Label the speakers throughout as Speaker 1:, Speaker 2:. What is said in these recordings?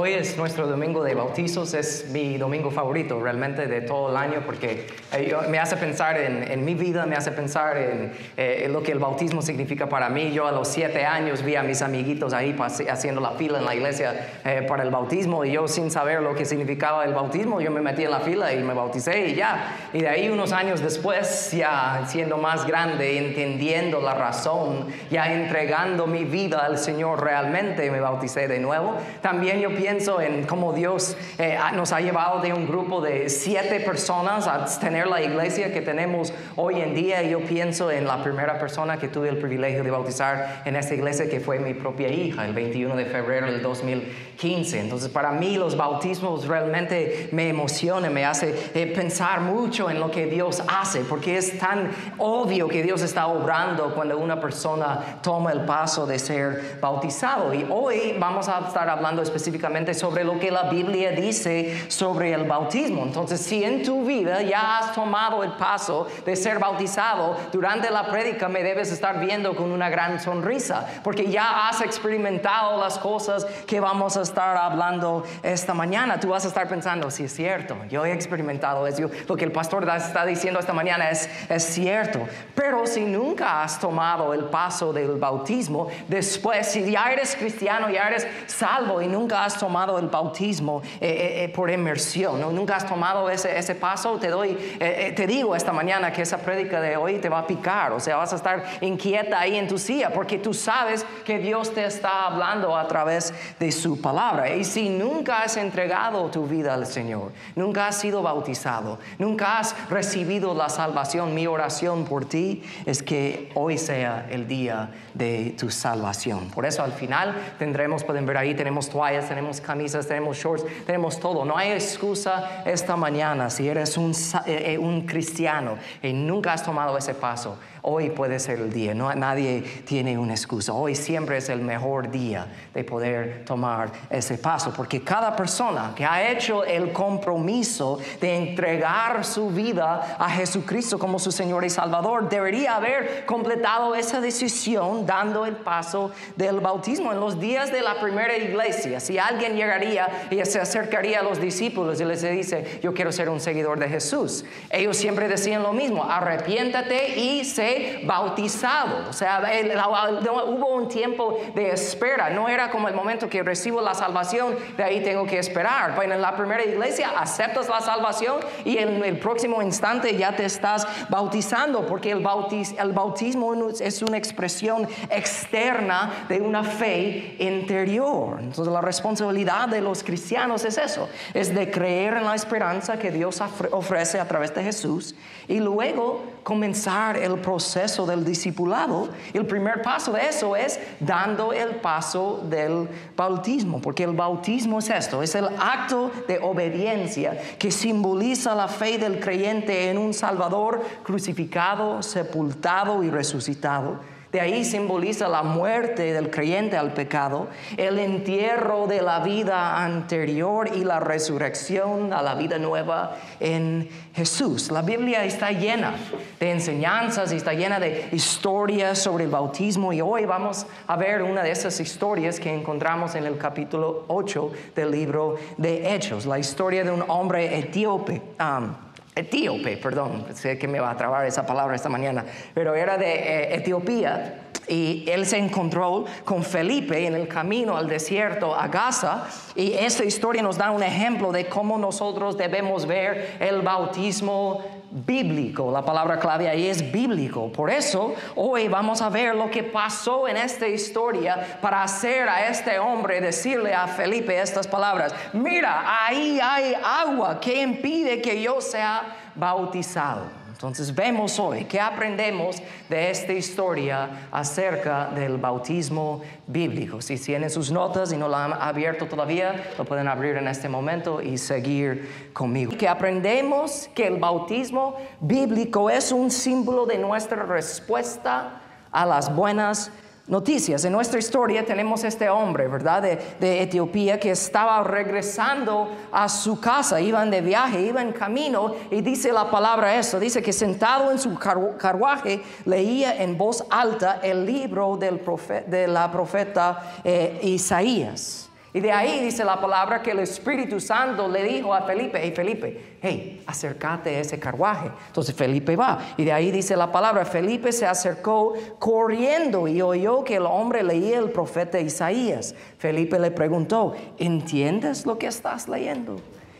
Speaker 1: Hoy es nuestro domingo de bautizos, es mi domingo favorito realmente de todo el año porque eh, me hace pensar en, mi vida, me hace pensar eh, en, lo que el bautismo significa para mí. Yo a los siete años vi a mis amiguitos ahí haciendo la fila en la iglesia eh, para el bautismo y yo sin saber lo que significaba el bautismo, yo me metí en la fila y me bauticé y ya. Y de ahí unos años después, ya siendo más grande, entendiendo la razón, ya entregando mi vida al Señor realmente, me bauticé de nuevo. También yo pienso en cómo Dios eh, nos ha llevado de un grupo de siete personas a tener la iglesia que tenemos hoy en día. Yo pienso en la primera persona que tuve el privilegio de bautizar en esta iglesia, que fue mi propia hija, el 21 de febrero del 2015. Entonces, para mí los bautismos realmente me emocionan, me hace eh, pensar mucho en lo que Dios hace, porque es tan obvio que Dios está obrando cuando una persona toma el paso de ser bautizado. Y hoy vamos a estar hablando específicamente sobre lo que la Biblia dice sobre el bautismo. Entonces, si en tu vida ya has tomado el paso de ser bautizado, durante la prédica me debes estar viendo con una gran sonrisa, porque ya has experimentado las cosas que vamos a estar hablando esta mañana. Tú vas a estar pensando, si es cierto, yo he experimentado eso, lo que el pastor está diciendo esta mañana es, es cierto. Pero si nunca has tomado el paso del bautismo, después, si ya eres cristiano, ya eres salvo y nunca has tomado el bautismo eh, eh, eh, por inmersión, ¿no? nunca has tomado ese, ese paso, te doy, te digo esta mañana que esa prédica de hoy te va a picar, o sea, vas a estar inquieta ahí en tu silla, porque tú sabes que Dios te está hablando a través de su palabra. Y si nunca has entregado tu vida al Señor, nunca has sido bautizado, nunca has recibido la salvación, mi oración por ti es que hoy sea el día de tu salvación. Por eso al final tendremos, pueden ver ahí, tenemos toallas, tenemos camisas, tenemos shorts, tenemos todo. No hay excusa esta mañana si eres un, eh, eh, un cristiano y nunca has tomado ese paso Hoy puede ser el día, no, nadie tiene una excusa. Hoy siempre es el mejor día de poder tomar ese paso, porque cada persona que ha hecho el compromiso de entregar su vida a Jesucristo como su Señor y Salvador debería haber completado esa decisión dando el paso del bautismo. En los días de la primera iglesia, si alguien llegaría y se acercaría a los discípulos y les dice, yo quiero ser un seguidor de Jesús, ellos siempre decían lo mismo, arrepiéntate y bautizado. O sea, hubo un tiempo de espera. No era como el momento que recibo la salvación, de ahí tengo que esperar. Bueno, en la primera iglesia aceptas la salvación y en el próximo instante ya te estás bautizando, porque el bautismo es una expresión externa de una fe interior. Entonces la responsabilidad de los cristianos es eso, es de creer en la esperanza que Dios ofrece a través de Jesús y luego comenzar el proceso del discipulado. El primer paso de eso es dando el paso del bautismo, porque el bautismo es esto, es el acto de obediencia que simboliza la fe del creyente en un Salvador crucificado, sepultado y resucitado de ahí simboliza la muerte del creyente al pecado, el entierro de la vida anterior y la resurrección a la vida nueva en Jesús. La Biblia está llena de enseñanzas está llena de historias sobre el bautismo y hoy vamos a ver una de esas historias que encontramos en el capítulo 8 del libro de Hechos, la historia de un hombre etíope. Etíope, perdón, sé que me va a trabar esa palabra esta mañana, pero era de eh, Etiopía y él se encontró con Felipe en el camino al desierto a Gaza y esta historia nos da un ejemplo de cómo nosotros debemos ver el bautismo bíblico. La palabra clave ahí es bíblico. Por eso hoy vamos a ver lo que pasó en esta historia para hacer a este hombre decirle a Felipe estas palabras. Mira, ahí hay agua que impide que yo sea bautizado. Entonces vemos hoy que aprendemos de esta historia acerca del bautismo bíblico. Si tienen sus notas y no la han abierto todavía, lo pueden abrir en este momento y seguir conmigo. Que aprendemos que el bautismo bíblico es un símbolo de nuestra respuesta a las buenas noticias. En nuestra historia tenemos este hombre, ¿verdad? De, Etiopía que estaba regresando a su casa, iban de viaje, iban camino y dice la palabra eso, dice que sentado en su carruaje leía en voz alta el libro del de la profeta eh, Isaías. Y de ahí dice la palabra que el Espíritu Santo le dijo a Felipe, hey Felipe, hey, acércate a ese carruaje. Entonces Felipe va. Y de ahí dice la palabra, Felipe se acercó corriendo y oyó que el hombre leía el profeta Isaías. Felipe le preguntó, ¿entiendes lo que estás leyendo?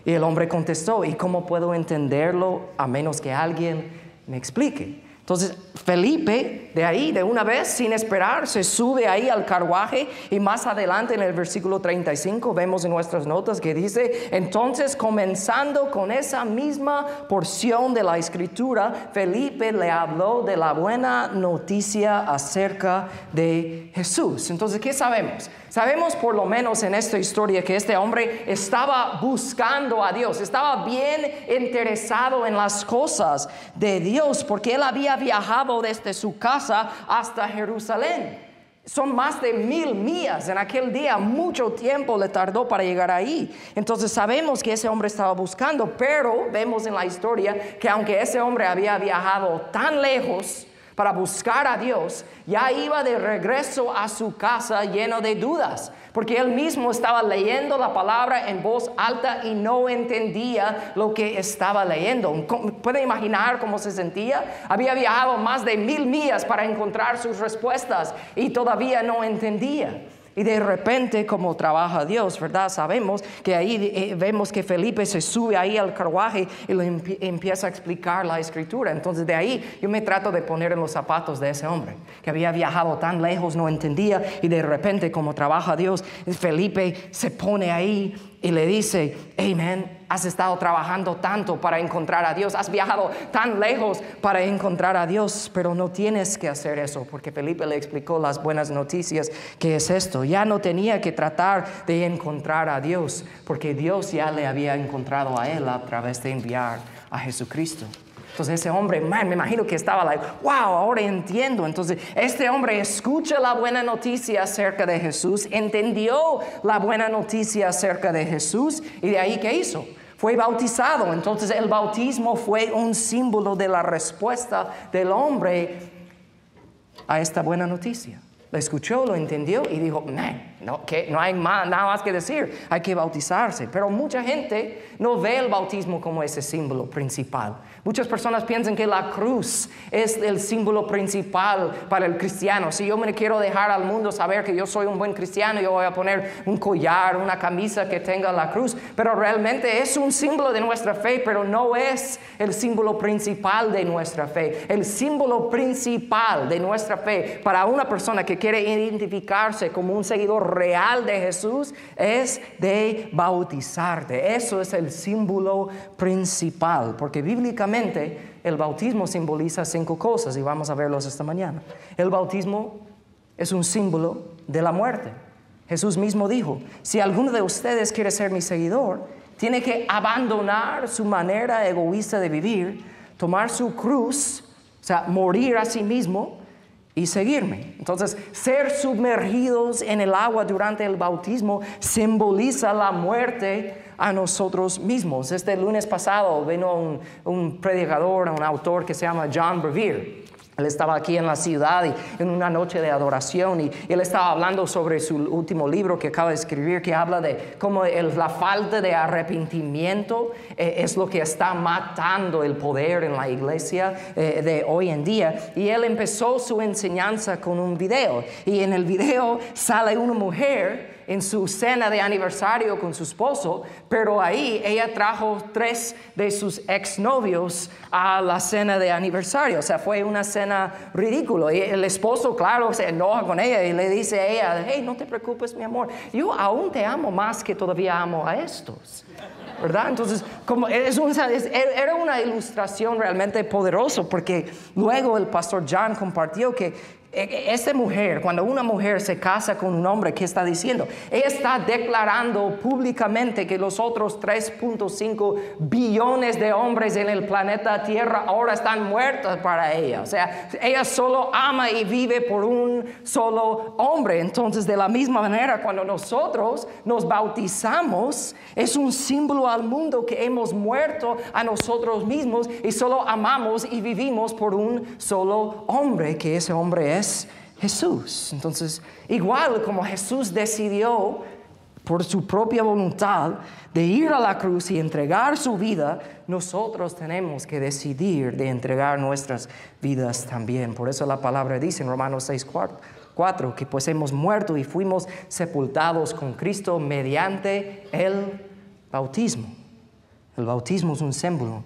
Speaker 1: Y el hombre contestó, ¿y cómo puedo entenderlo a menos que alguien me explique? Entonces Felipe, de ahí, de una vez, sin esperar, se sube ahí al carruaje y más adelante en el versículo 35 vemos en nuestras notas que dice, entonces comenzando con esa misma porción de la escritura, Felipe le habló de la buena noticia acerca de Jesús. Entonces, ¿qué sabemos? Sabemos por lo menos en esta historia que este hombre estaba buscando a Dios, estaba bien interesado en las cosas de Dios, porque él había viajado desde su casa hasta Jerusalén. Son más de mil millas. En aquel día mucho tiempo le tardó para llegar ahí. Entonces sabemos que ese hombre estaba buscando, pero vemos en la historia que aunque ese hombre había viajado tan lejos, para buscar a Dios, ya iba de regreso a su casa lleno de dudas, porque él mismo estaba leyendo la palabra en voz alta y no entendía lo que estaba leyendo. ¿Puede imaginar cómo se sentía? Había viajado más de mil millas para encontrar sus respuestas y todavía no entendía. Y de repente, como trabaja Dios, ¿verdad? Sabemos que ahí eh, vemos que Felipe se sube ahí al carruaje y empieza a explicar la escritura. Entonces de ahí yo me trato de poner en los zapatos de ese hombre, que había viajado tan lejos, no entendía, y de repente, como trabaja Dios, Felipe se pone ahí y le dice, Amen, has estado trabajando tanto para encontrar a Dios, has viajado tan lejos para encontrar a Dios, pero no tienes que hacer eso, porque Felipe le explicó las buenas noticias que es esto. Ya no tenía que tratar de encontrar a Dios, porque Dios ya le había encontrado a él a través de enviar a Jesucristo. Entonces ese hombre, man, me imagino que estaba like, wow, ahora entiendo. Entonces este hombre escucha la buena noticia acerca de Jesús, entendió la buena noticia acerca de Jesús y de ahí qué hizo? Fue bautizado. Entonces el bautismo fue un símbolo de la respuesta del hombre a esta buena noticia. Lo escuchó, lo entendió y dijo, no, que no hay nada más que decir, hay que bautizarse. Pero mucha gente no ve el bautismo como ese símbolo principal. Muchas personas piensan que la cruz es el símbolo principal para el cristiano. Si yo me quiero dejar al mundo saber que yo soy un buen cristiano, yo voy a poner un collar, una camisa que tenga la cruz. Pero realmente es un símbolo de nuestra fe, pero no es el símbolo principal de nuestra fe. El símbolo principal de nuestra fe para una persona que quiere identificarse como un seguidor real de Jesús es de bautizarte. Eso es el símbolo principal, porque bíblicamente el bautismo simboliza cinco cosas y vamos a verlos esta mañana. El bautismo es un símbolo de la muerte. Jesús mismo dijo, si alguno de ustedes quiere ser mi seguidor, tiene que abandonar su manera egoísta de vivir, tomar su cruz, o sea, morir a sí mismo y seguirme. Entonces, ser sumergidos en el agua durante el bautismo simboliza la muerte a nosotros mismos. Este lunes pasado vino un, un predicador, un autor que se llama John Bevere. Él estaba aquí en la ciudad y en una noche de adoración y, él estaba hablando sobre su último libro que acaba de escribir que habla de cómo la falta de arrepentimiento eh, es lo que está matando el poder en la iglesia eh, de hoy en día. Y él empezó su enseñanza con un video y en el video sale una mujer en su cena de aniversario con su esposo, pero ahí ella trajo tres de sus exnovios a la cena de aniversario. O sea, fue una cena ridícula. Y el esposo, claro, se enoja con ella y le dice a ella, hey, no te preocupes, mi amor, yo aún te amo más que todavía amo a estos. ¿verdad? Entonces, como es era una ilustración realmente poderosa porque luego el pastor John compartió que esta mujer, cuando una mujer se casa con un hombre, ¿qué está diciendo? Ella está declarando públicamente que los otros 3.5 billones de hombres en el planeta Tierra ahora están muertos para ella. O sea, ella solo ama y vive por un solo hombre. Entonces, de la misma manera, cuando nosotros nos bautizamos, es un símbolo al mundo que hemos muerto a nosotros mismos y solo amamos y vivimos por un solo hombre, que ese hombre es Jesús. Entonces, igual como Jesús decidió por su propia voluntad de ir a la cruz y entregar su vida, nosotros tenemos que decidir de entregar nuestras vidas también. Por eso la palabra dice en Romanos 6, 4, que pues hemos muerto y fuimos sepultados con Cristo mediante el bautismo. El bautismo es un símbolo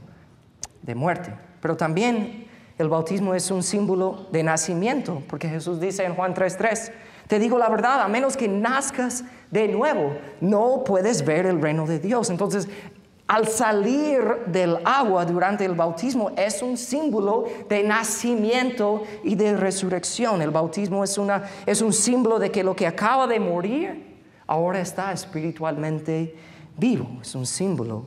Speaker 1: de muerte, pero también el bautismo es un símbolo de nacimiento, porque Jesús dice en Juan 3:3, te digo la verdad, a menos que nazcas de nuevo, no puedes ver el reino de Dios. Entonces, al salir del agua durante el bautismo es un símbolo de nacimiento y de resurrección. El bautismo es, una, es un símbolo de que lo que acaba de morir ahora está espiritualmente vivo. Es un símbolo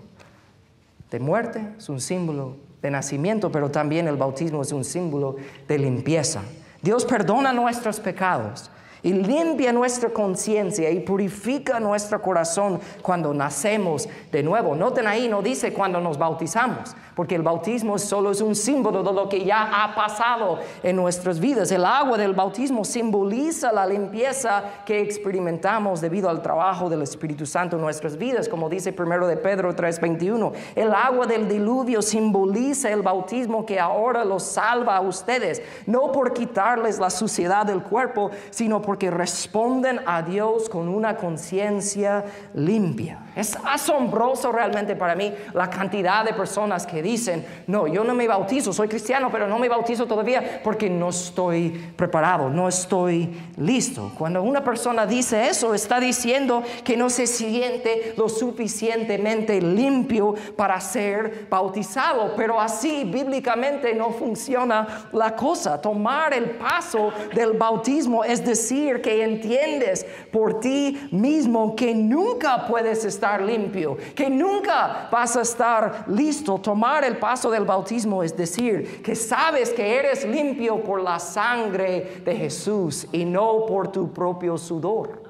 Speaker 1: de muerte, es un símbolo de nacimiento, pero también el bautismo es un símbolo de limpieza. Dios perdona nuestros pecados y limpia nuestra conciencia y purifica nuestro corazón cuando nacemos de nuevo. Noten ahí, no dice cuando nos bautizamos, porque el bautismo solo es un símbolo de lo que ya ha pasado en nuestras vidas. El agua del bautismo simboliza la limpieza que experimentamos debido al trabajo del Espíritu Santo en nuestras vidas, como dice primero de Pedro 3:21. El agua del diluvio simboliza el bautismo que ahora los salva a ustedes, no por quitarles la suciedad del cuerpo, sino por porque responden a Dios con una conciencia limpia. Es asombroso realmente para mí la cantidad de personas que dicen, no, yo no me bautizo, soy cristiano, pero no me bautizo todavía porque no estoy preparado, no estoy listo. Cuando una persona dice eso, está diciendo que no se siente lo suficientemente limpio para ser bautizado, pero así bíblicamente no funciona la cosa. Tomar el paso del bautismo es decir que entiendes por ti mismo que nunca puedes estar limpio, que nunca vas a estar listo. Tomar el paso del bautismo es decir que sabes que eres limpio por la sangre de Jesús y no por tu propio sudor.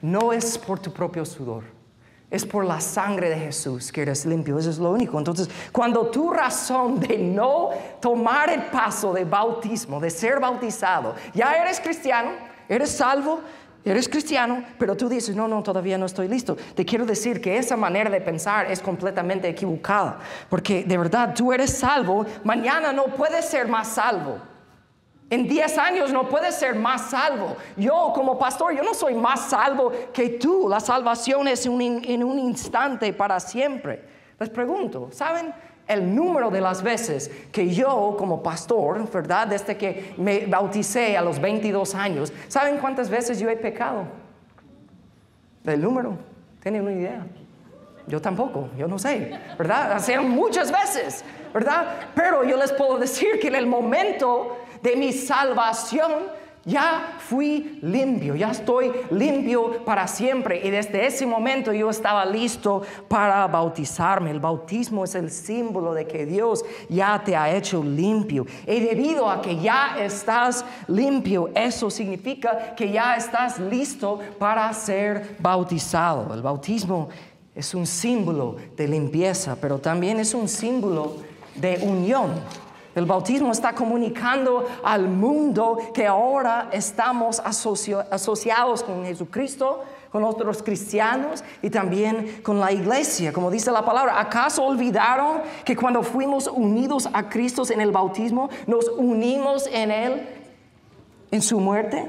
Speaker 1: No es por tu propio sudor. Es por la sangre de Jesús que eres limpio. Eso es lo único. Entonces, cuando tu razón de no tomar el paso de bautismo, de ser bautizado, ya eres cristiano, eres salvo, Eres cristiano, pero tú dices, no, no, todavía no estoy listo. Te quiero decir que esa manera de pensar es completamente equivocada, porque de verdad tú eres salvo, mañana no puedes ser más salvo. En 10 años no puedes ser más salvo. Yo como pastor, yo no soy más salvo que tú. La salvación es en un instante para siempre. Les pregunto, ¿saben? El número de las veces que yo como pastor, ¿verdad? Desde que me bauticé a los 22 años, ¿saben cuántas veces yo he pecado? El número, ¿tienen una idea? Yo tampoco, yo no sé, ¿verdad? Hacen muchas veces, ¿verdad? Pero yo les puedo decir que en el momento de mi salvación, ya fui limpio, ya estoy limpio para siempre. Y desde ese momento yo estaba listo para bautizarme. El bautismo es el símbolo de que Dios ya te ha hecho limpio. Y debido a que ya estás limpio, eso significa que ya estás listo para ser bautizado. El bautismo es un símbolo de limpieza, pero también es un símbolo de unión. El bautismo está comunicando al mundo que ahora estamos asociados con Jesucristo, con otros cristianos y también con la iglesia. Como dice la palabra, ¿acaso olvidaron que cuando fuimos unidos a Cristo en el bautismo, nos unimos en Él en su muerte?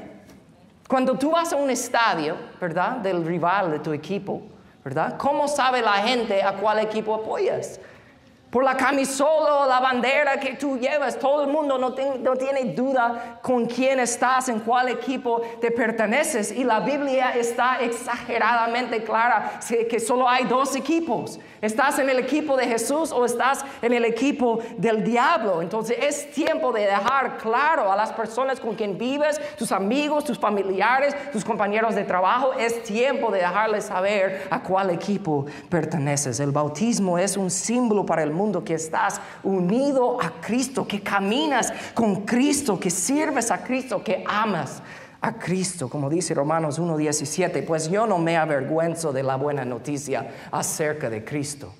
Speaker 1: Cuando tú vas a un estadio, ¿verdad? Del rival de tu equipo, ¿verdad? ¿Cómo sabe la gente a cuál equipo apoyas? Por la camisola o la bandera que tú llevas. Todo el mundo no, no, tiene duda con quién estás, en cuál equipo te perteneces. Y la Biblia está exageradamente clara que solo hay dos equipos. ¿Estás en el equipo de Jesús o estás en el equipo del diablo? Entonces es tiempo de dejar claro a las personas con quien vives, tus amigos, tus familiares, tus compañeros de trabajo, es tiempo de dejarles saber a cuál equipo perteneces. El bautismo es un símbolo para el mundo que estás unido a Cristo, que caminas con Cristo, que sirves a Cristo, que amas a Cristo, como dice Romanos 1.17, pues yo no me avergüenzo de la buena noticia acerca de Cristo.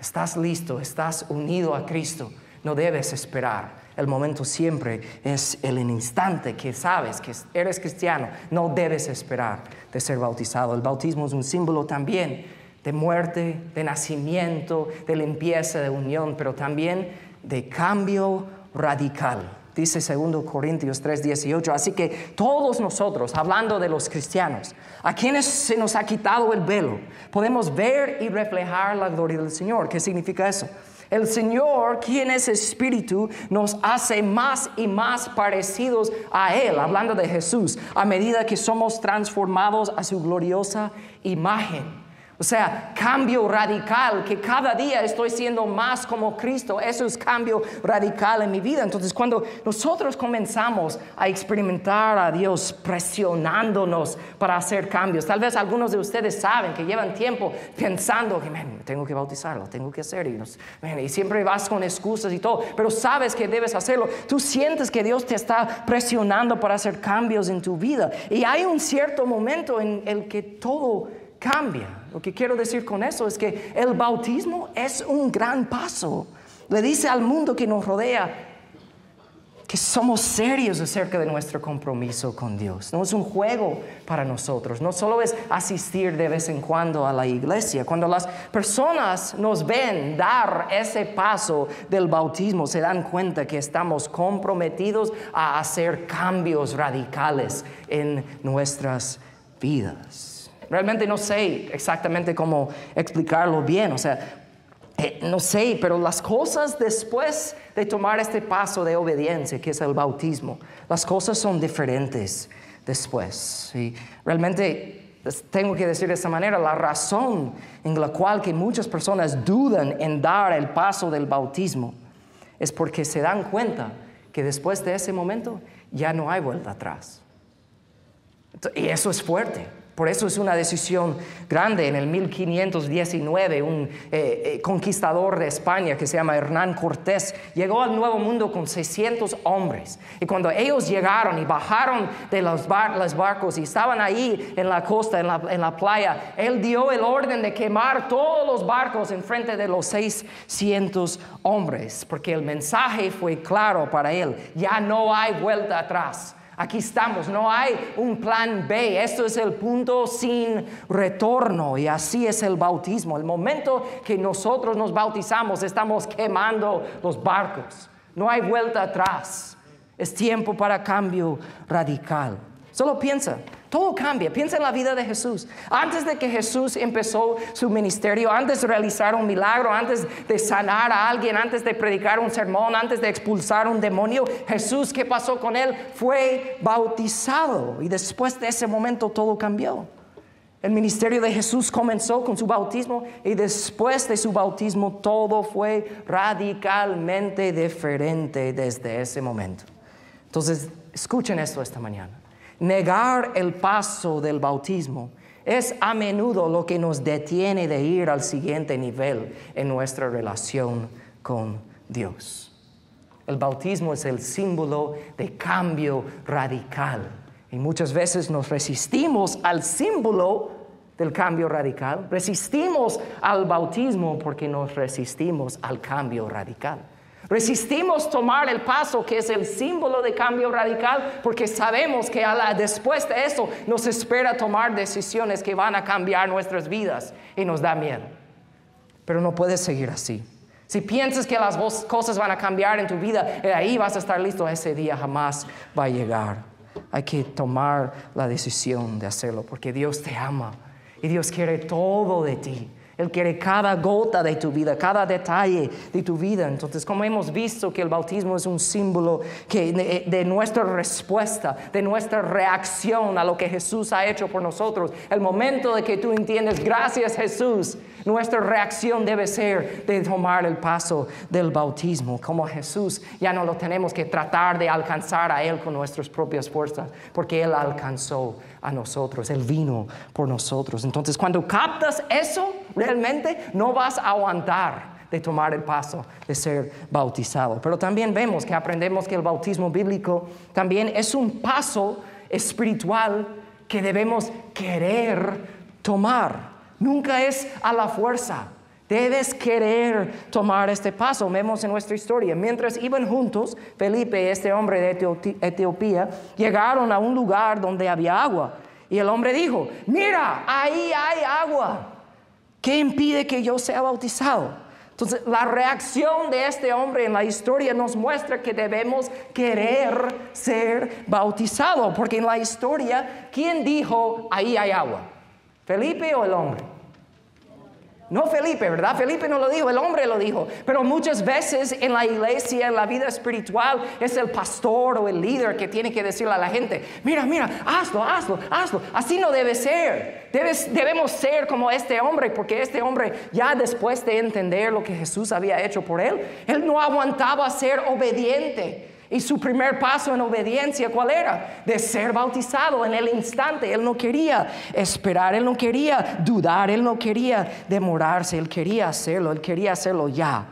Speaker 1: Estás listo, estás unido a Cristo. no debes esperar. El momento siempre es el instante que sabes que eres cristiano. No debes esperar de ser bautizado. El bautismo es un símbolo también de muerte, de nacimiento, de limpieza, de unión, pero también de cambio radical. Dice 2 Corintios 3:18. Así que todos nosotros, hablando de los cristianos, a quienes se nos ha quitado el velo, podemos ver y reflejar la gloria del Señor. ¿Qué significa eso? El Señor, quien es Espíritu, nos hace más y más parecidos a Él, hablando de Jesús, a medida que somos transformados a su gloriosa imagen. O sea, cambio radical, que cada día estoy siendo más como Cristo. Eso es cambio radical en mi vida. Entonces, cuando nosotros comenzamos a experimentar a Dios presionándonos para hacer cambios, tal vez algunos de ustedes saben que llevan tiempo pensando que, tengo que bautizarlo, tengo que hacer. Y, y siempre vas con excusas y todo, pero sabes que debes hacerlo. Tú sientes que Dios te está presionando para hacer cambios en tu vida. Y hay un cierto momento en el que todo cambia. Lo que quiero decir con eso es que el bautismo es un gran paso. Le dice al mundo que nos rodea que somos serios acerca de nuestro compromiso con Dios. No es un juego para nosotros. No solo es asistir de vez en cuando a la iglesia. Cuando las personas nos ven dar ese paso del bautismo, se dan cuenta que estamos comprometidos a hacer cambios radicales en nuestras vidas. Realmente no sé exactamente cómo explicarlo bien, o sea, eh, no sé, pero las cosas después de tomar este paso de obediencia, que es el bautismo, las cosas son diferentes después. Y realmente tengo que decir de esta manera, la razón en la cual que muchas personas dudan en dar el paso del bautismo es porque se dan cuenta que después de ese momento ya no hay vuelta atrás. Y eso es fuerte. Por eso es una decisión grande. En el 1519, un eh, eh, conquistador de España que se llama Hernán Cortés llegó al Nuevo Mundo con 600 hombres. Y cuando ellos llegaron y bajaron de los, barcos y estaban ahí en la costa, en la, en la playa, él dio el orden de quemar todos los barcos en frente de los 600 hombres, porque el mensaje fue claro para él. Ya no hay vuelta atrás. Aquí estamos, no hay un plan B. Esto es el punto sin retorno y así es el bautismo. El momento que nosotros nos bautizamos, estamos quemando los barcos. No hay vuelta atrás. Es tiempo para cambio radical. Solo piensa, todo cambia. Piensa en la vida de Jesús. Antes de que Jesús empezó su ministerio, antes de realizar un milagro, antes de sanar a alguien, antes de predicar un sermón, antes de expulsar un demonio, Jesús, ¿qué pasó con él? Fue bautizado. Y después de ese momento todo cambió. El ministerio de Jesús comenzó con su bautismo y después de su bautismo todo fue radicalmente diferente desde ese momento. Entonces, escuchen esto esta mañana. Negar el paso del bautismo es a menudo lo que nos detiene de ir al siguiente nivel en nuestra relación con Dios. El bautismo es el símbolo de cambio radical y muchas veces nos resistimos al símbolo del cambio radical, resistimos al bautismo porque nos resistimos al cambio radical. Resistimos tomar el paso que es el símbolo de cambio radical porque sabemos que después de eso nos espera tomar decisiones que van a cambiar nuestras vidas y nos da miedo. Pero no puedes seguir así. Si piensas que las cosas van a cambiar en tu vida, eh, ahí vas a estar listo, ese día jamás va a llegar. Hay que tomar la decisión de hacerlo porque Dios te ama y Dios quiere todo de ti. Él quiere cada gota de tu vida, cada detalle de tu vida. Entonces, como hemos visto que el bautismo es un símbolo que de, nuestra respuesta, de nuestra reacción a lo que Jesús ha hecho por nosotros, el momento de que tú entiendes, gracias Jesús, nuestra reacción debe ser de tomar el paso del bautismo. Como Jesús, ya no lo tenemos que tratar de alcanzar a Él con nuestras propias fuerzas, porque Él alcanzó a nosotros, Él vino por nosotros. Entonces, cuando captas eso, realmente no vas a aguantar de tomar el paso de ser bautizado. Pero también vemos que aprendemos que el bautismo bíblico también es un paso espiritual que debemos querer tomar. Nunca es a la fuerza. Debes querer tomar este paso. Vemos en nuestra historia. Mientras iban juntos, Felipe y este hombre de Etiopía llegaron a un lugar donde había agua. Y el hombre dijo, mira, ahí hay agua. ¿Qué impide que yo sea bautizado? Entonces, la reacción de este hombre en la historia nos muestra que debemos querer ser bautizado, porque en la historia, ¿quién dijo, ahí hay agua? ¿Felipe o el hombre? No Felipe, ¿verdad? Felipe no lo dijo, el hombre lo dijo. Pero muchas veces en la iglesia, en la vida espiritual, es el pastor o el líder que tiene que decirle a la gente, mira, mira, hazlo, hazlo, hazlo. Así no debe ser. debemos ser como este hombre, porque este hombre ya después de entender lo que Jesús había hecho por él, él no aguantaba ser obediente. Y su primer paso en obediencia, ¿cuál era? De ser bautizado en el instante. Él no quería esperar, él no quería dudar, él no quería demorarse, él quería hacerlo, él quería hacerlo ya.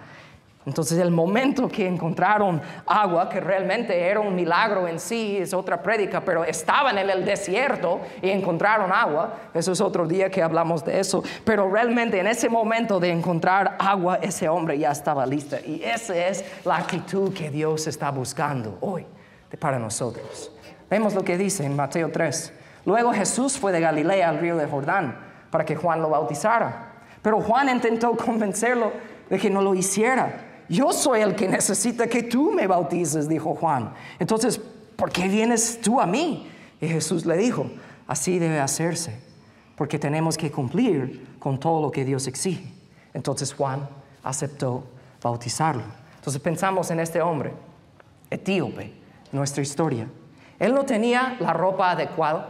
Speaker 1: Entonces el momento que encontraron agua, que realmente era un milagro en sí, es otra prédica, pero estaban en el desierto y encontraron agua, eso es otro día que hablamos de eso, pero realmente en ese momento de encontrar agua, ese hombre ya estaba listo. Y esa es la actitud que Dios está buscando hoy para nosotros. Vemos lo que dice en Mateo 3. Luego Jesús fue de Galilea al río de Jordán para que Juan lo bautizara. Pero Juan intentó convencerlo de que no lo hiciera yo soy el que necesita que tú me bautices, dijo Juan. Entonces, ¿por qué vienes tú a mí? Y Jesús le dijo, así debe hacerse, porque tenemos que cumplir con todo lo que Dios exige. Entonces Juan aceptó bautizarlo. Entonces pensamos en este hombre, etíope, nuestra historia. Él no tenía la ropa adecuada,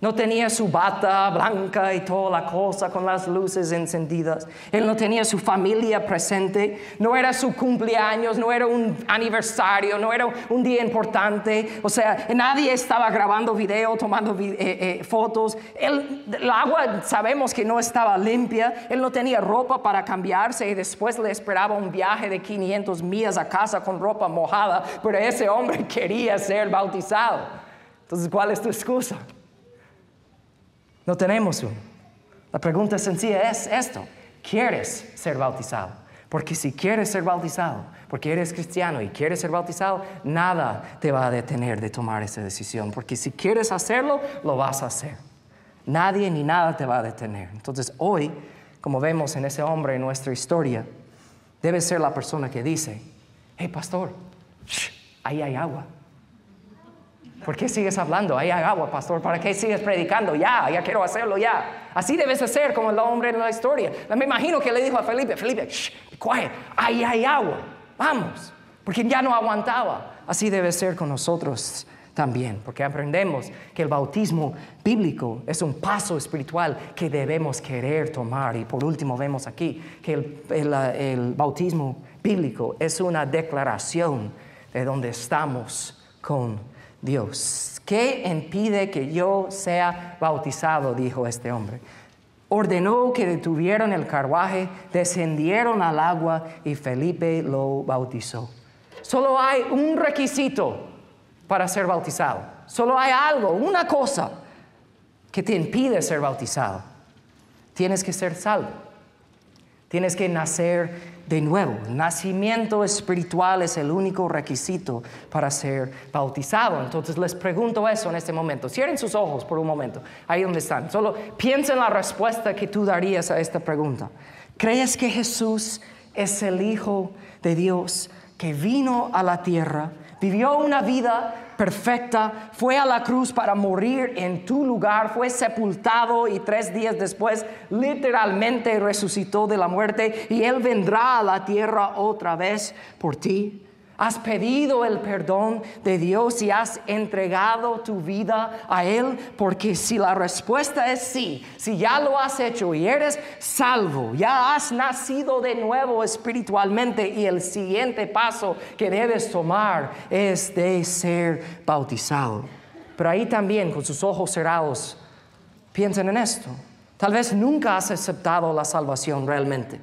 Speaker 1: no tenía su bata blanca y toda la cosa con las luces encendidas. Él no tenía su familia presente. No era su cumpleaños, no era un aniversario, no era un día importante. O sea, nadie estaba grabando video, tomando eh, eh, fotos. el agua sabemos que no estaba limpia. Él no tenía ropa para cambiarse y después le esperaba un viaje de 500 millas a casa con ropa mojada. Pero ese hombre quería ser bautizado. Entonces, ¿cuál es tu excusa? No tenemos uno. La pregunta sencilla es esto. ¿Quieres ser bautizado? Porque si quieres ser bautizado, porque eres cristiano y quieres ser bautizado, nada te va a detener de tomar esa decisión. Porque si quieres hacerlo, lo vas a hacer. Nadie ni nada te va a detener. Entonces hoy, como vemos en ese hombre en nuestra historia, debe ser la persona que dice, hey pastor, ahí hay agua. ¿Por qué sigues hablando? Ahí hay agua, pastor. ¿Para qué sigues predicando? Ya, ya quiero hacerlo ya. Así debes hacer como el hombre en la historia. Me imagino que le dijo a Felipe, Felipe, shh, quiet, ahí hay agua. Vamos. Porque ya no aguantaba. Así debe ser con nosotros también, porque aprendemos que el bautismo bíblico es un paso espiritual que debemos querer tomar. Y por último vemos aquí que el, el bautismo bíblico es una declaración de donde estamos con Dios. ¿Qué impide que yo sea bautizado? dijo este hombre. Ordenó que detuvieran el carruaje, descendieron al agua y Felipe lo bautizó. Solo hay un requisito para ser bautizado. Solo hay algo, una cosa que te impide ser bautizado. Tienes que ser salvo. Tienes que nacer de nuevo. Nacimiento espiritual es el único requisito para ser bautizado. Entonces les pregunto eso en este momento. Cierren sus ojos por un momento, ahí donde están. Solo piensen la respuesta que tú darías a esta pregunta. ¿Crees que Jesús es el Hijo de Dios que vino a la tierra, vivió una vida perfecta, fue a la cruz para morir en tu lugar, fue sepultado y tres días después literalmente resucitó de la muerte y Él vendrá a la tierra otra vez por ti. Has pedido el perdón de Dios y has entregado tu vida a Él, porque si la respuesta es sí, si ya lo has hecho y eres salvo, ya has nacido de nuevo espiritualmente y el siguiente paso que debes tomar es de ser bautizado. Pero ahí también, con sus ojos cerrados, piensen en esto. Tal vez nunca has aceptado la salvación realmente.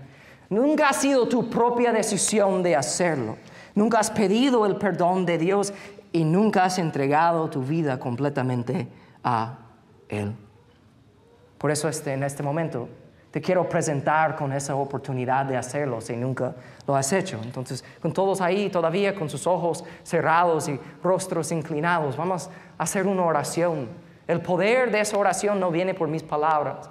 Speaker 1: Nunca ha sido tu propia decisión de hacerlo. Nunca has pedido el perdón de Dios y nunca has entregado tu vida completamente a Él. Por eso este, en este momento te quiero presentar con esa oportunidad de hacerlo si nunca lo has hecho. Entonces, con todos ahí todavía con sus ojos cerrados y rostros inclinados, vamos a hacer una oración. El poder de esa oración no viene por mis palabras.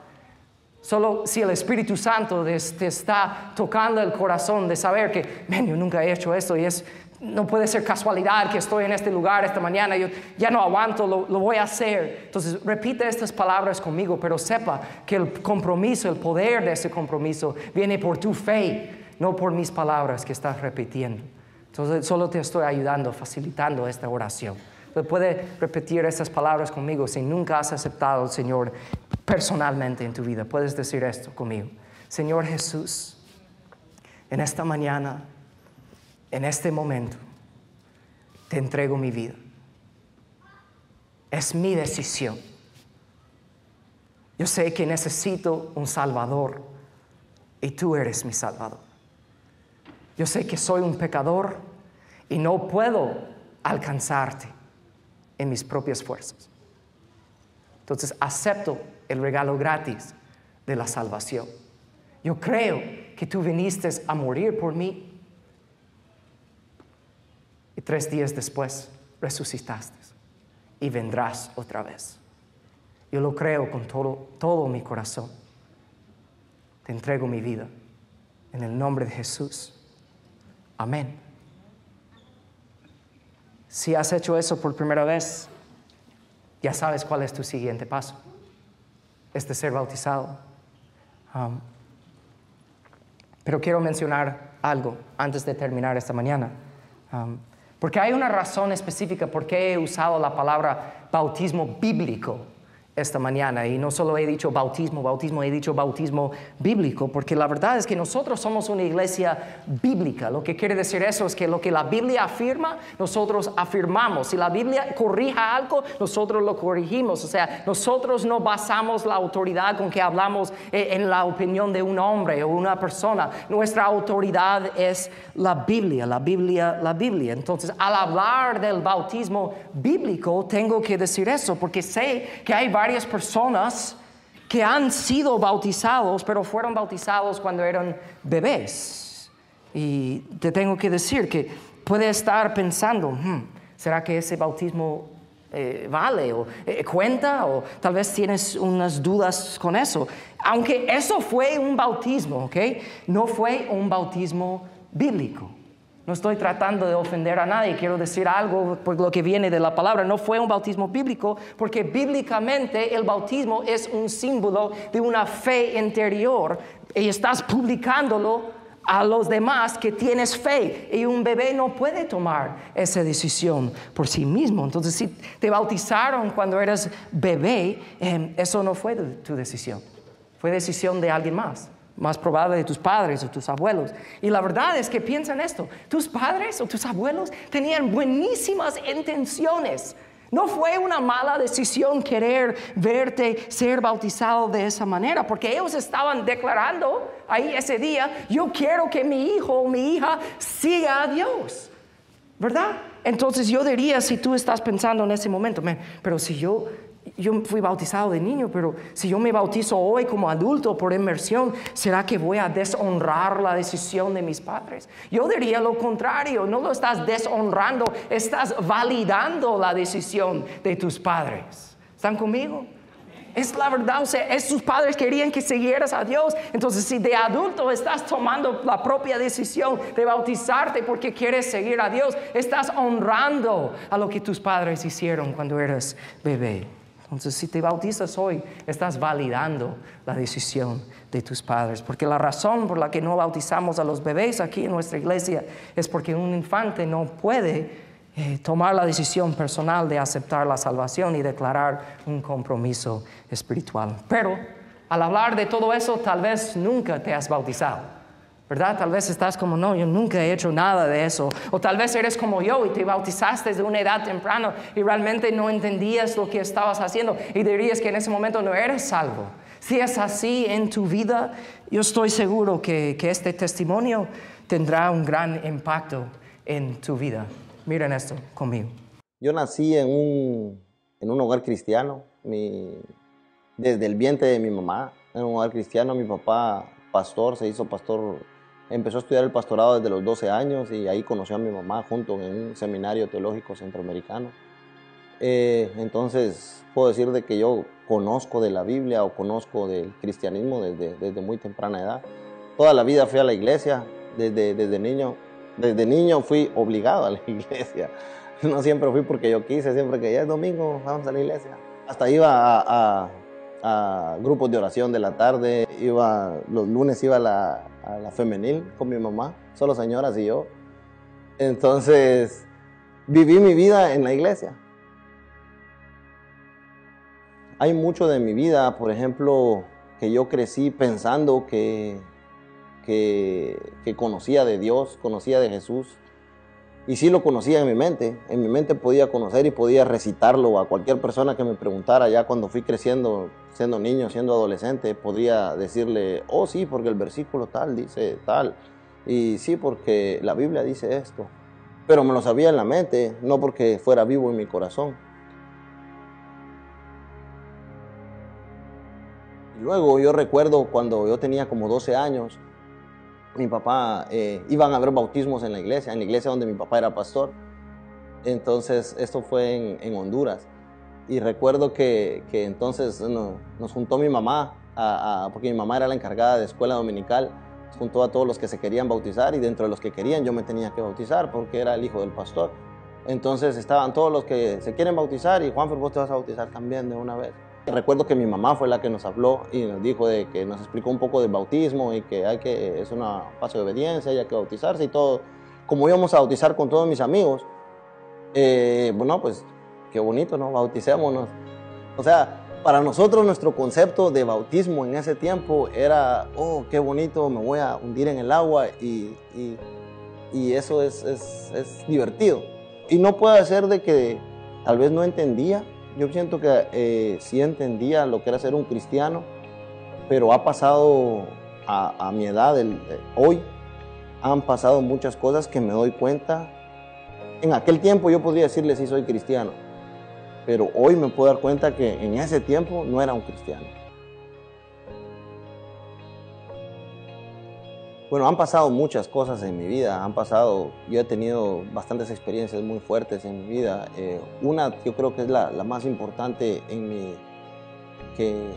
Speaker 1: Solo si el Espíritu Santo te está tocando el corazón de saber que, ven, yo nunca he hecho esto y es no puede ser casualidad que estoy en este lugar esta mañana, yo ya no aguanto, lo, voy a hacer. Entonces repite estas palabras conmigo, pero sepa que el compromiso, el poder de ese compromiso viene por tu fe, no por mis palabras que estás repitiendo. Entonces solo te estoy ayudando, facilitando esta oración. Entonces puede repetir estas palabras conmigo si nunca has aceptado al Señor personalmente en tu vida. Puedes decir esto conmigo. Señor Jesús, en esta mañana en este momento te entrego mi vida. Es mi decisión. Yo sé que necesito un Salvador y tú eres mi Salvador. Yo sé que soy un pecador y no puedo alcanzarte en mis propias fuerzas. Entonces acepto el regalo gratis de la salvación. Yo creo que tú viniste a morir por mí y tres días después resucitaste y vendrás otra vez. Yo lo creo con todo, todo mi corazón. Te entrego mi vida en el nombre de Jesús. Amén. Si has hecho eso por primera vez, ya sabes cuál es tu siguiente paso. Es de ser bautizado. Pero quiero mencionar algo antes de terminar esta mañana. Porque hay una razón específica por qué he usado la palabra bautismo bíblico esta mañana. Y no solo he dicho bautismo, bautismo, he dicho bautismo bíblico, porque la verdad es que nosotros somos una iglesia bíblica. Lo que quiere decir eso es que lo que la Biblia afirma, nosotros afirmamos. Si la Biblia corrija algo, nosotros lo corrigimos. O sea, nosotros no basamos la autoridad con que hablamos eh, en la opinión de un hombre o una persona. Nuestra autoridad es la Biblia, la Biblia, la Biblia. Entonces, al hablar del bautismo bíblico, tengo que decir eso, porque sé que hay varios varias personas que han sido bautizados, pero fueron bautizados cuando eran bebés. Y te tengo que decir que puede estar pensando, hmm, ¿será que ese bautismo eh, vale o eh, cuenta? O tal vez tienes unas dudas con eso. Aunque eso fue un bautismo, ¿ok? No fue un bautismo bíblico. No estoy tratando de ofender a nadie, quiero decir algo por lo que viene de la palabra. No fue un bautismo bíblico, porque bíblicamente el bautismo es un símbolo de una fe interior y estás publicándolo a los demás que tienes fe y un bebé no puede tomar esa decisión por sí mismo. Entonces, si te bautizaron cuando eras bebé, em, eso no fue tu decisión, fue decisión de alguien más más probable de tus padres o tus abuelos. Y la verdad es que piensan esto, tus padres o tus abuelos tenían buenísimas intenciones. No fue una mala decisión querer verte ser bautizado de esa manera, porque ellos estaban declarando ahí ese día, yo quiero que mi hijo o mi hija siga a Dios. ¿Verdad? Entonces yo diría, si tú estás pensando en ese momento, pero si yo yo fui bautizado de niño, pero si yo me bautizo hoy como adulto por inmersión, ¿será que voy a deshonrar la decisión de mis padres? Yo diría lo contrario, no lo estás deshonrando, estás validando la decisión de tus padres. ¿Están conmigo? Es la verdad, o sea, es tus padres querían que siguieras a Dios. Entonces, si de adulto estás tomando la propia decisión de bautizarte porque quieres seguir a Dios, estás honrando a lo que tus padres hicieron cuando eras bebé. Entonces, si te bautizas hoy, estás validando la decisión de tus padres. Porque la razón por la que no bautizamos a los bebés aquí en nuestra iglesia es porque un infante no puede eh, tomar la decisión personal de aceptar la salvación y declarar un compromiso espiritual. Pero al hablar de todo eso, tal vez nunca te has bautizado. ¿Verdad? Tal vez estás como, no, yo nunca he hecho nada de eso. O tal vez eres como yo y te bautizaste desde una edad temprana y realmente no entendías lo que estabas haciendo y dirías que en ese momento no eres salvo. Si es así en tu vida, yo estoy seguro que, que este testimonio tendrá un gran impacto en tu vida. Miren esto conmigo.
Speaker 2: Yo nací en un, en un hogar cristiano. Mi, desde el vientre de mi mamá en un hogar cristiano. Mi papá, pastor, se hizo pastor, empezó a estudiar el pastorado desde los 12 años y ahí conoció a mi mamá junto en un seminario teológico centroamericano. Eh, entonces, puedo decir de que yo conozco de la Biblia o conozco del cristianismo desde, desde muy temprana edad. Toda la vida fui a la iglesia, desde, desde niño. Desde niño fui obligado a la iglesia. No siempre fui porque yo quise, siempre que ya es domingo, vamos a la iglesia. Hasta iba a, a, grupos de oración de la tarde, iba, los lunes iba a la, a la femenil con mi mamá, solo señoras y yo. Entonces, viví mi vida en la iglesia. Hay mucho de mi vida, por ejemplo, que yo crecí pensando que, que, conocía de Dios, conocía de Jesús. Y sí lo conocía en mi mente. En mi mente podía conocer y podía recitarlo a cualquier persona que me preguntara ya cuando fui creciendo, siendo niño, siendo adolescente, podría decirle, oh sí, porque el versículo tal dice tal. Y sí, porque la Biblia dice esto. Pero me lo sabía en la mente, no porque fuera vivo en mi corazón. Luego yo recuerdo cuando yo tenía como 12 años, mi papá, eh, iban a haber bautismos en la iglesia, en la iglesia donde mi papá era pastor. Entonces esto fue en, Honduras. Y recuerdo que, entonces nos juntó mi mamá, porque mi mamá era la encargada de escuela dominical, juntó a todos los que se querían bautizar y dentro de los que querían yo me tenía que bautizar porque era el hijo del pastor. Entonces estaban todos los que se quieren bautizar y Juan, vos te vas a bautizar también de una vez. Recuerdo que mi mamá fue la que nos habló y nos dijo de que nos explicó un poco del bautismo y que hay que es un paso de obediencia, hay que bautizarse y todo. Como íbamos a bautizar con todos mis amigos, eh, bueno, pues qué bonito, ¿no? Bauticémonos. O sea, para nosotros nuestro concepto de bautismo en ese tiempo era, oh, qué bonito, me voy a hundir en el agua y, y, eso es, es, es divertido. Y no puede ser de que tal vez no entendía yo siento que eh, sí entendía lo que era ser un cristiano, pero ha pasado a, mi edad, eh, hoy, han pasado muchas cosas que me doy cuenta. En aquel tiempo yo podría decirle sí soy cristiano, pero hoy me puedo dar cuenta que en ese tiempo no era un cristiano. Bueno, han pasado muchas cosas en mi vida, han pasado, yo he tenido bastantes experiencias muy fuertes en mi vida. Eh, una, yo creo que es la, más importante en mi, que,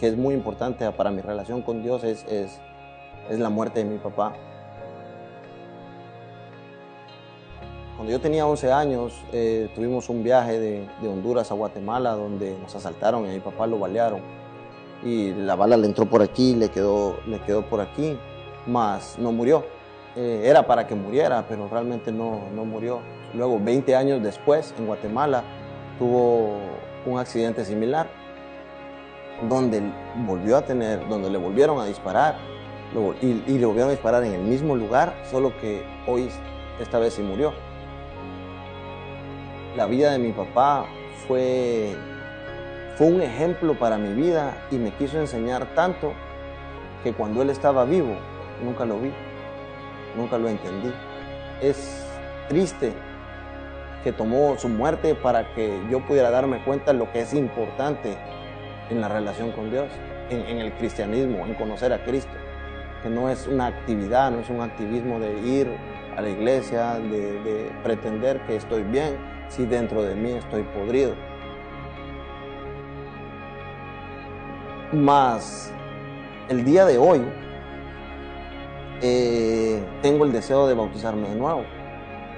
Speaker 2: es muy importante para mi relación con Dios, es, la muerte de mi papá. Cuando yo tenía 11 años, eh, tuvimos un viaje de, de, Honduras a Guatemala donde nos asaltaron y a mi papá lo balearon. Y la bala le entró por aquí, le quedó, le quedó por aquí mas no murió. Eh, era para que muriera, pero realmente no, no murió. Luego, 20 años después, en Guatemala, tuvo un accidente similar, donde volvió a tener, donde le volvieron a disparar, y, y, le volvieron a disparar en el mismo lugar, solo que hoy, esta vez sí murió. La vida de mi papá fue, fue un ejemplo para mi vida y me quiso enseñar tanto que cuando él estaba vivo, nunca lo vi, nunca lo entendí. Es triste que tomó su muerte para que yo pudiera darme cuenta de lo que es importante en la relación con Dios, en, el cristianismo, en conocer a Cristo, que no es una actividad, no es un activismo de ir a la iglesia, de, de pretender que estoy bien, si dentro de mí estoy podrido. Más el día de hoy, eh, tengo el deseo de bautizarme de nuevo.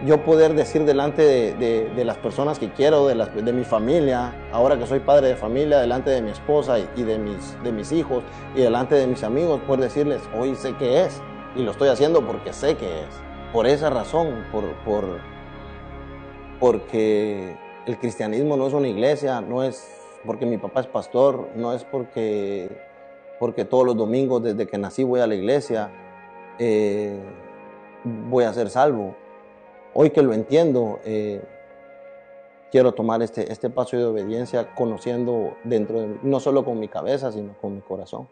Speaker 2: Yo poder decir delante de, las personas que quiero, de, de, mi familia, ahora que soy padre de familia, delante de mi esposa y, de, mis, de mis hijos y delante de mis amigos, poder decirles, hoy sé que es y lo estoy haciendo porque sé que es. Por esa razón, por, por, porque el cristianismo no es una iglesia, no es porque mi papá es pastor, no es porque, porque todos los domingos desde que nací voy a la iglesia, eh, voy a ser salvo. Hoy que lo entiendo, eh, quiero tomar este, este paso de obediencia conociendo dentro de no solo con mi cabeza, sino con mi corazón.